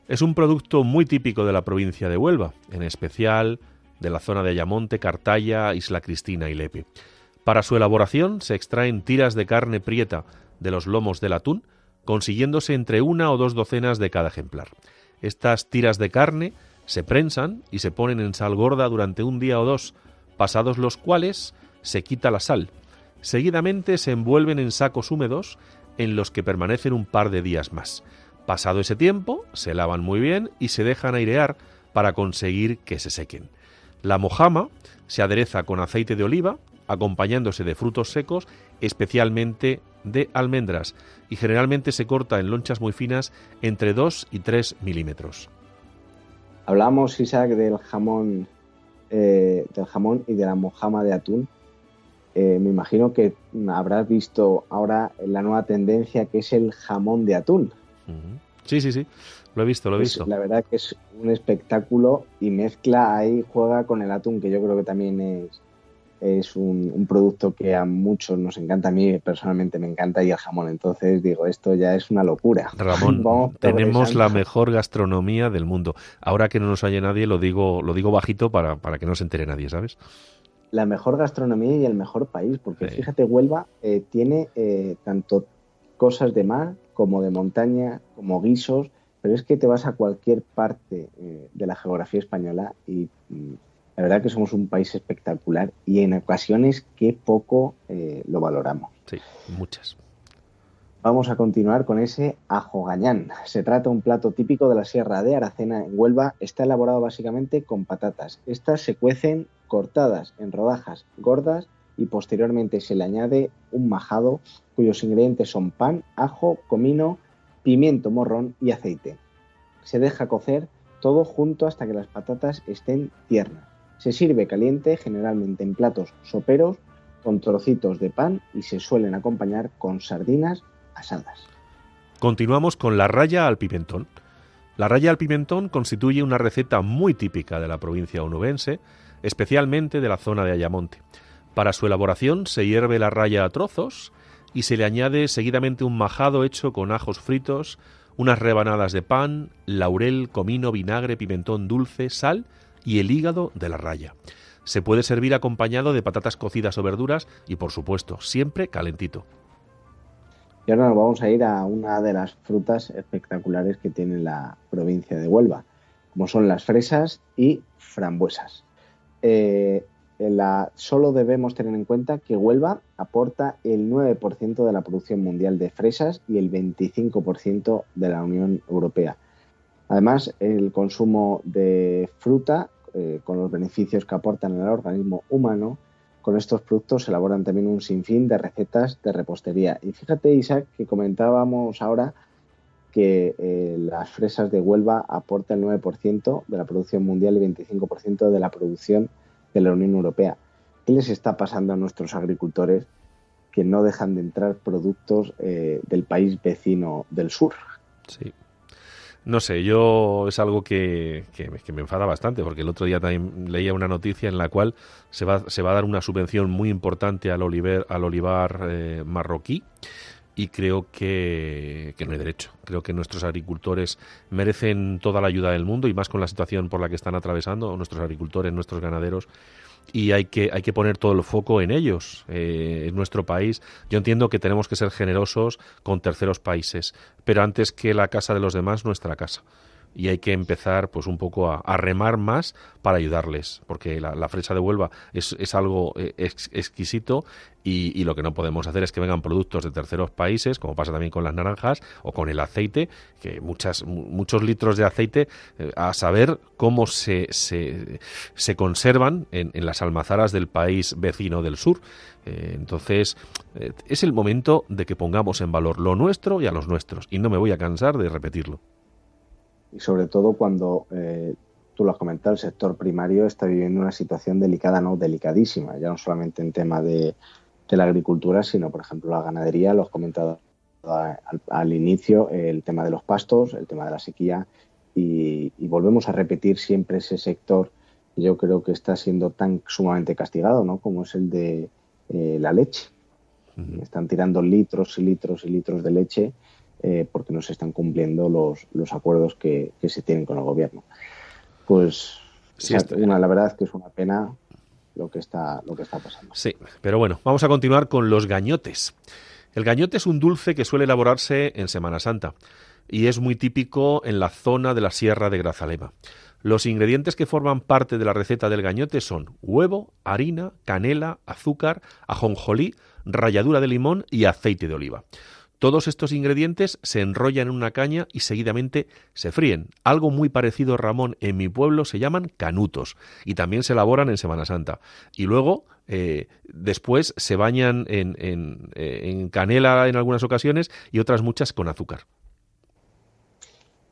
Es un producto muy típico de la provincia de Huelva, en especial de la zona de Ayamonte, Cartaya, Isla Cristina y Lepe. Para su elaboración se extraen tiras de carne prieta de los lomos del atún, consiguiéndose entre una o dos docenas de cada ejemplar. Estas tiras de carne se prensan y se ponen en sal gorda durante un día o dos, pasados los cuales se quita la sal. Seguidamente se envuelven en sacos húmedos en los que permanecen un par de días más. Pasado ese tiempo, se lavan muy bien y se dejan airear para conseguir que se sequen. La mojama se adereza con aceite de oliva, acompañándose de frutos secos, especialmente de almendras, y generalmente se corta en lonchas muy finas entre 2 y 3 milímetros. Hablamos, Isaac, del jamón, eh, del jamón y de la mojama de atún. Eh, me imagino que habrás visto ahora la nueva tendencia que es el jamón de atún. Sí, sí, sí. Lo he visto, lo he visto. La verdad que es un espectáculo y mezcla ahí, juega con el atún, que yo creo que también es, es un, producto que a muchos nos encanta, a mí personalmente me encanta y el jamón, entonces digo, esto ya es una locura. Ramón, tenemos la mejor gastronomía del mundo. Ahora que no nos oye nadie, lo digo, lo digo bajito para, para que no se entere nadie, ¿sabes? La mejor gastronomía y el mejor país, porque fíjate, Huelva eh, tiene eh, tanto cosas de mar como de montaña, como guisos, pero es que te vas a cualquier parte eh, de la geografía española y mm, la verdad que somos un país espectacular y en ocasiones que poco eh, lo valoramos. Sí, muchas. Vamos a continuar con ese ajo gañán. Se trata de un plato típico de la Sierra de Aracena en Huelva. Está elaborado básicamente con patatas. Estas se cuecen cortadas en rodajas gordas y posteriormente se le añade un majado cuyos ingredientes son pan, ajo, comino, pimiento morrón y aceite. Se deja cocer todo junto hasta que las patatas estén tiernas. Se sirve caliente generalmente en platos soperos con trocitos de pan y se suelen acompañar con sardinas asadas. Continuamos con la raya al pimentón. La raya al pimentón constituye una receta muy típica de la provincia onubense, especialmente de la zona de Ayamonte. Para su elaboración se hierve la raya a trozos y se le añade seguidamente un majado hecho con ajos fritos, unas rebanadas de pan, laurel, comino, vinagre, pimentón dulce, sal y el hígado de la raya. Se puede servir acompañado de patatas cocidas o verduras y, por supuesto, siempre calentito. Y ahora nos vamos a ir a una de las frutas espectaculares que tiene la provincia de Huelva, como son las fresas y frambuesas. Eh, la, solo debemos tener en cuenta que Huelva aporta el 9% de la producción mundial de fresas y el 25% de la Unión Europea. Además, el consumo de fruta, eh, con los beneficios que aportan al organismo humano, con estos productos se elaboran también un sinfín de recetas de repostería. Y fíjate, Isaac, que comentábamos ahora que eh, las fresas de Huelva aportan el 9% de la producción mundial y 25% de la producción de la Unión Europea. ¿Qué les está pasando a nuestros agricultores que no dejan de entrar productos eh, del país vecino del sur? Sí. No sé, yo es algo que, me enfada bastante, porque el otro día también leía una noticia en la cual se va, se va a dar una subvención muy importante al, oliver, al olivar eh, marroquí y creo que, no hay derecho. Creo que nuestros agricultores merecen toda la ayuda del mundo y más con la situación por la que están atravesando nuestros agricultores, nuestros ganaderos y hay que, hay que poner todo el foco en ellos, eh, en nuestro país. Yo entiendo que tenemos que ser generosos con terceros países, pero antes que la casa de los demás, nuestra casa y hay que empezar pues un poco a, remar más para ayudarles, porque la, la fresa de Huelva es, es algo eh, exquisito y, lo que no podemos hacer es que vengan productos de terceros países, como pasa también con las naranjas o con el aceite, que muchas, muchos litros de aceite, eh, a saber cómo se, se, se conservan en, en, las almazaras del país vecino del sur. Eh, entonces, es el momento de que pongamos en valor lo nuestro y a los nuestros, y no me voy a cansar de repetirlo y sobre todo cuando eh, tú lo has comentado, el sector primario está viviendo una situación delicada, no delicadísima, ya no solamente en tema de, la agricultura, sino por ejemplo la ganadería, lo has comentado al, inicio, el tema de los pastos, el tema de la sequía y, volvemos a repetir siempre ese sector que yo creo que está siendo tan sumamente castigado, ¿no? Como es el de eh, la leche. Están tirando litros y litros y litros de leche eh, porque no se están cumpliendo los, los acuerdos que, se tienen con el gobierno. Pues una, la verdad es que es una pena lo que está lo que está pasando. Sí, pero bueno, vamos a continuar con los gañotes. El gañote es un dulce que suele elaborarse en Semana Santa y es muy típico en la zona de la Sierra de Grazalema. Los ingredientes que forman parte de la receta del gañote son huevo, harina, canela, azúcar, ajonjolí, ralladura de limón y aceite de oliva. Todos estos ingredientes se enrollan en una caña y seguidamente se fríen. Algo muy parecido, Ramón, en mi pueblo se llaman canutos y también se elaboran en Semana Santa. Y luego, eh, después, se bañan eh, en canela en algunas ocasiones y otras muchas con azúcar.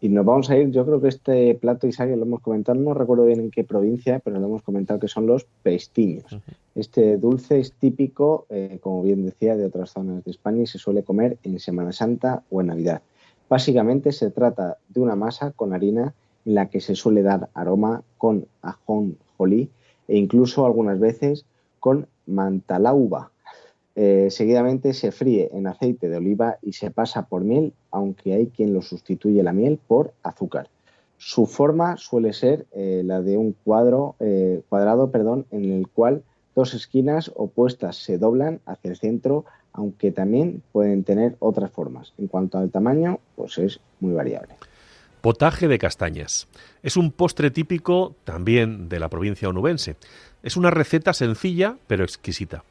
Y nos vamos a ir, yo creo que este plato, Isaac, lo hemos comentado, no recuerdo bien en qué provincia, pero lo hemos comentado que son los pestiños. Este dulce es típico, eh, como bien decía, de otras zonas de España y se suele comer en Semana Santa o en Navidad. Básicamente se trata de una masa con harina en la que se suele dar aroma con ajón jolí e incluso algunas veces con mantalauba, eh, seguidamente se fríe en aceite de oliva y se pasa por miel, aunque hay quien lo sustituye la miel por azúcar. Su forma suele ser eh, la de un cuadro, eh, cuadrado perdón, en el cual dos esquinas opuestas se doblan hacia el centro, aunque también pueden tener otras formas. En cuanto al tamaño, pues es muy variable. Potaje de castañas. Es un postre típico también de la provincia onubense. Es una receta sencilla pero exquisita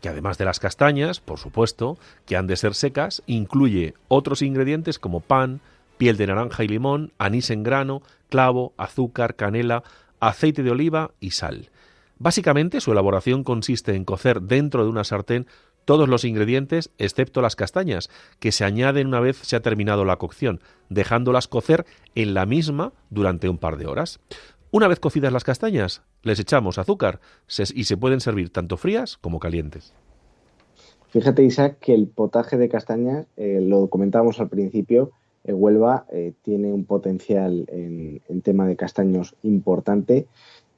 que además de las castañas, por supuesto, que han de ser secas, incluye otros ingredientes como pan, piel de naranja y limón, anís en grano, clavo, azúcar, canela, aceite de oliva y sal. Básicamente su elaboración consiste en cocer dentro de una sartén todos los ingredientes excepto las castañas, que se añaden una vez se ha terminado la cocción, dejándolas cocer en la misma durante un par de horas. Una vez cocidas las castañas, les echamos azúcar y se pueden servir tanto frías como calientes. Fíjate, Isaac, que el potaje de castañas, eh, lo comentábamos al principio, eh, Huelva eh, tiene un potencial en, tema de castaños importante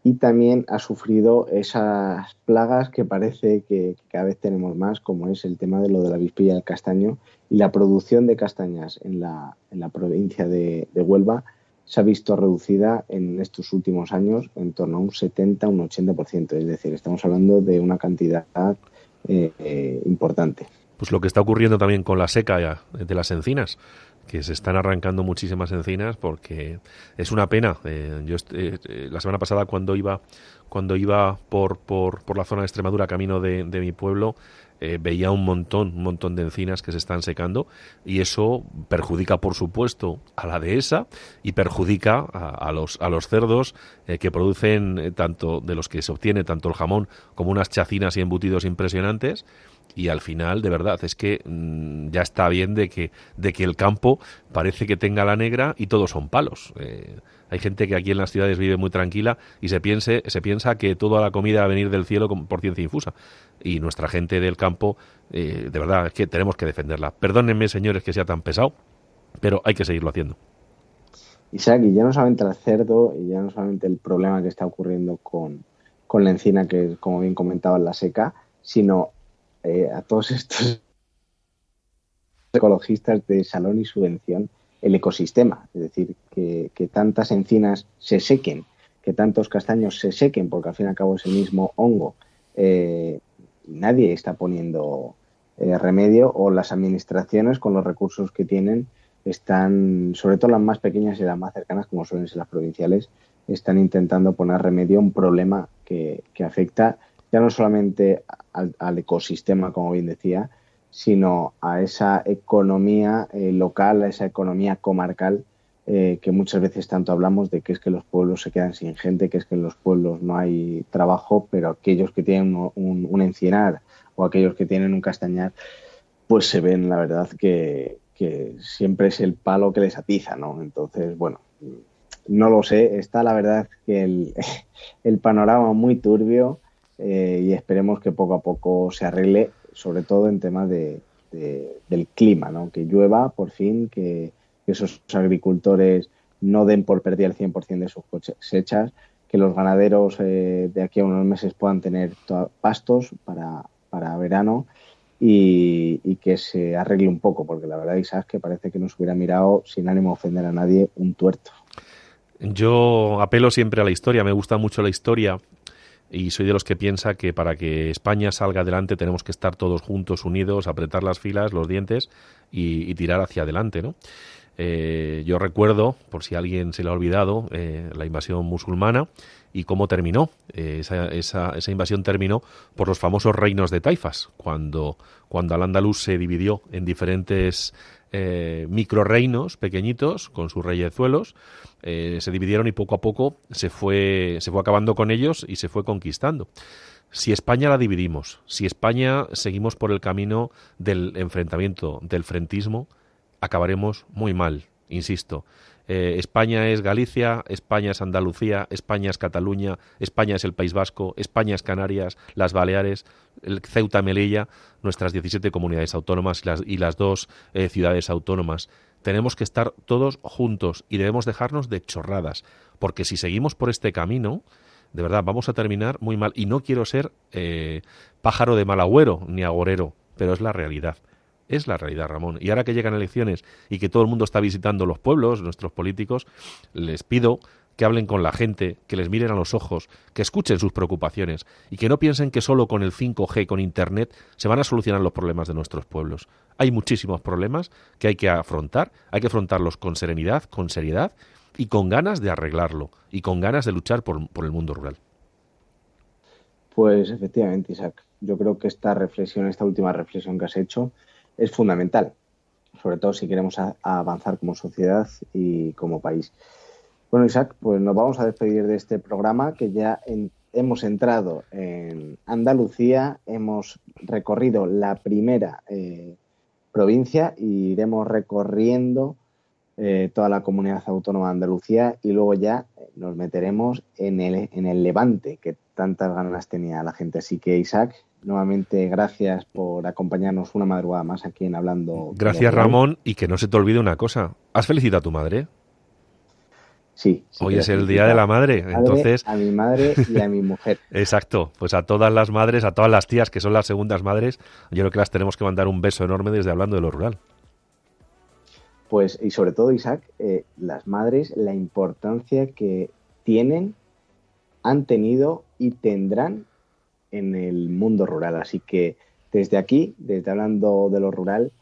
y también ha sufrido esas plagas que parece que, cada vez tenemos más, como es el tema de lo de la vispilla del castaño y la producción de castañas en la, provincia de Huelva se ha visto reducida en estos últimos años en torno a un 70, un 80%. Es decir, estamos hablando de una cantidad eh, eh, importante. Pues lo que está ocurriendo también con la seca de las encinas, que se están arrancando muchísimas encinas porque es una pena. Eh, yo la semana pasada cuando iba cuando iba por, por, por la zona de Extremadura camino de, de mi pueblo eh, veía un montón, un montón de encinas que se están secando y eso perjudica, por supuesto, a la dehesa y perjudica a, los, a los cerdos eh, que producen eh, tanto de los que se obtiene tanto el jamón como unas chacinas y embutidos impresionantes. Y al final de verdad es que mm, ya está bien de que de que el campo parece que tenga la negra y todos son palos hay gente que aquí en las ciudades vive muy tranquila y se, piense, se piensa que toda la comida va a venir del cielo por ciencia infusa. Y nuestra gente del campo, eh, de verdad, es que tenemos que defenderla. Perdónenme, señores, que sea tan pesado, pero hay que seguirlo haciendo. Isaac, y ya no solamente el cerdo y ya no solamente el problema que está ocurriendo con, la encina, que como bien comentaba la seca, sino eh, a todos estos ecologistas de salón y subvención el ecosistema, es decir, que, tantas encinas se sequen, que tantos castaños se sequen, porque al fin y al cabo es el mismo hongo, eh, nadie está poniendo eh, remedio o las administraciones con los recursos que tienen están, sobre todo las más pequeñas y las más cercanas, como suelen ser las provinciales, están intentando poner remedio a un problema que, afecta ya no solamente al ecosistema, como bien decía, sino a esa economía eh, local, a esa economía comarcal eh, que muchas veces tanto hablamos de que es que los pueblos se quedan sin gente, que es que en los pueblos no hay trabajo, pero aquellos que tienen un, un encinar o aquellos que tienen un castañar, pues se ven, la verdad, que, siempre es el palo que les atiza, ¿no? Entonces, bueno, no lo sé, está la verdad que el, panorama muy turbio eh, y esperemos que poco a poco se arregle sobre todo en temas de, del clima, ¿no? que llueva por fin, que, esos agricultores no den por perdida el 100% de sus cosechas, que los ganaderos eh, de aquí a unos meses puedan tener pastos para, para verano y, que se arregle un poco, porque la verdad, Isaac, que parece que nos hubiera mirado sin ánimo de ofender a nadie un tuerto. Yo apelo siempre a la historia, me gusta mucho la historia y soy de los que piensa que para que España salga adelante tenemos que estar todos juntos, unidos, apretar las filas, los dientes y, tirar hacia adelante, ¿no? Eh, yo recuerdo, por si alguien se le ha olvidado, eh, la invasión musulmana y cómo terminó. Eh, esa, invasión terminó por los famosos reinos de taifas, cuando, cuando al andaluz se dividió en diferentes eh, microreinos pequeñitos con sus reyezuelos, eh, se dividieron y poco a poco se fue, se fue acabando con ellos y se fue conquistando. Si España la dividimos, si España seguimos por el camino del enfrentamiento, del frentismo, acabaremos muy mal, insisto. Eh, España es Galicia, España es Andalucía, España es Cataluña, España es el País Vasco, España es Canarias, las Baleares, Ceuta, Melilla, nuestras 17 comunidades autónomas y las, y las dos eh, ciudades autónomas. Tenemos que estar todos juntos y debemos dejarnos de chorradas, porque si seguimos por este camino, de verdad, vamos a terminar muy mal. Y no quiero ser eh, pájaro de mal agüero ni agorero, pero es la realidad. Es la realidad, Ramón. Y ahora que llegan elecciones y que todo el mundo está visitando los pueblos, nuestros políticos, les pido que hablen con la gente, que les miren a los ojos, que escuchen sus preocupaciones y que no piensen que solo con el 5G, con Internet, se van a solucionar los problemas de nuestros pueblos. Hay muchísimos problemas que hay que afrontar, hay que afrontarlos con serenidad, con seriedad y con ganas de arreglarlo y con ganas de luchar por, por el mundo rural. Pues efectivamente, Isaac. Yo creo que esta reflexión, esta última reflexión que has hecho, es fundamental, sobre todo si queremos avanzar como sociedad y como país. Bueno, Isaac, pues nos vamos a despedir de este programa que ya hemos entrado en Andalucía, hemos recorrido la primera eh, provincia y iremos recorriendo eh, toda la comunidad autónoma de Andalucía y luego ya nos meteremos en el, en el Levante, que tantas ganas tenía la gente. Así que, Isaac, nuevamente gracias por acompañarnos una madrugada más aquí en Hablando. Gracias, Ramón, y que no se te olvide una cosa. ¿Has felicitado a tu madre? Sí, sí, Hoy es el Día de la Madre, madre, entonces... A mi madre y a mi mujer. Exacto, pues a todas las madres, a todas las tías que son las segundas madres, yo creo que las tenemos que mandar un beso enorme desde Hablando de lo Rural. Pues, y sobre todo, Isaac, eh, las madres, la importancia que tienen, han tenido y tendrán en el mundo rural. Así que desde aquí, desde Hablando de lo Rural,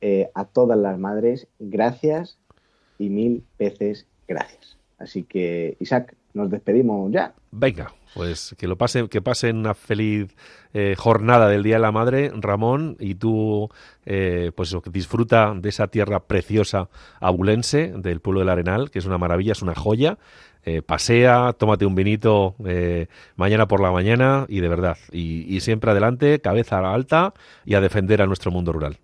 eh, a todas las madres, gracias y mil veces gracias. Así que, Isaac, nos despedimos ya. Venga, pues que lo pasen, que pasen una feliz eh, jornada del Día de la Madre, Ramón, y tú, eh, pues disfruta de esa tierra preciosa abulense del pueblo del Arenal, que es una maravilla, es una joya. Eh, pasea, tómate un vinito eh, mañana por la mañana y de verdad, y, siempre adelante, cabeza alta y a defender a nuestro mundo rural.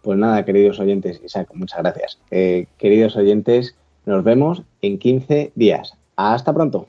Pues nada, queridos oyentes, Isaac, muchas gracias. Eh, queridos oyentes, nos vemos en 15 días. Hasta pronto.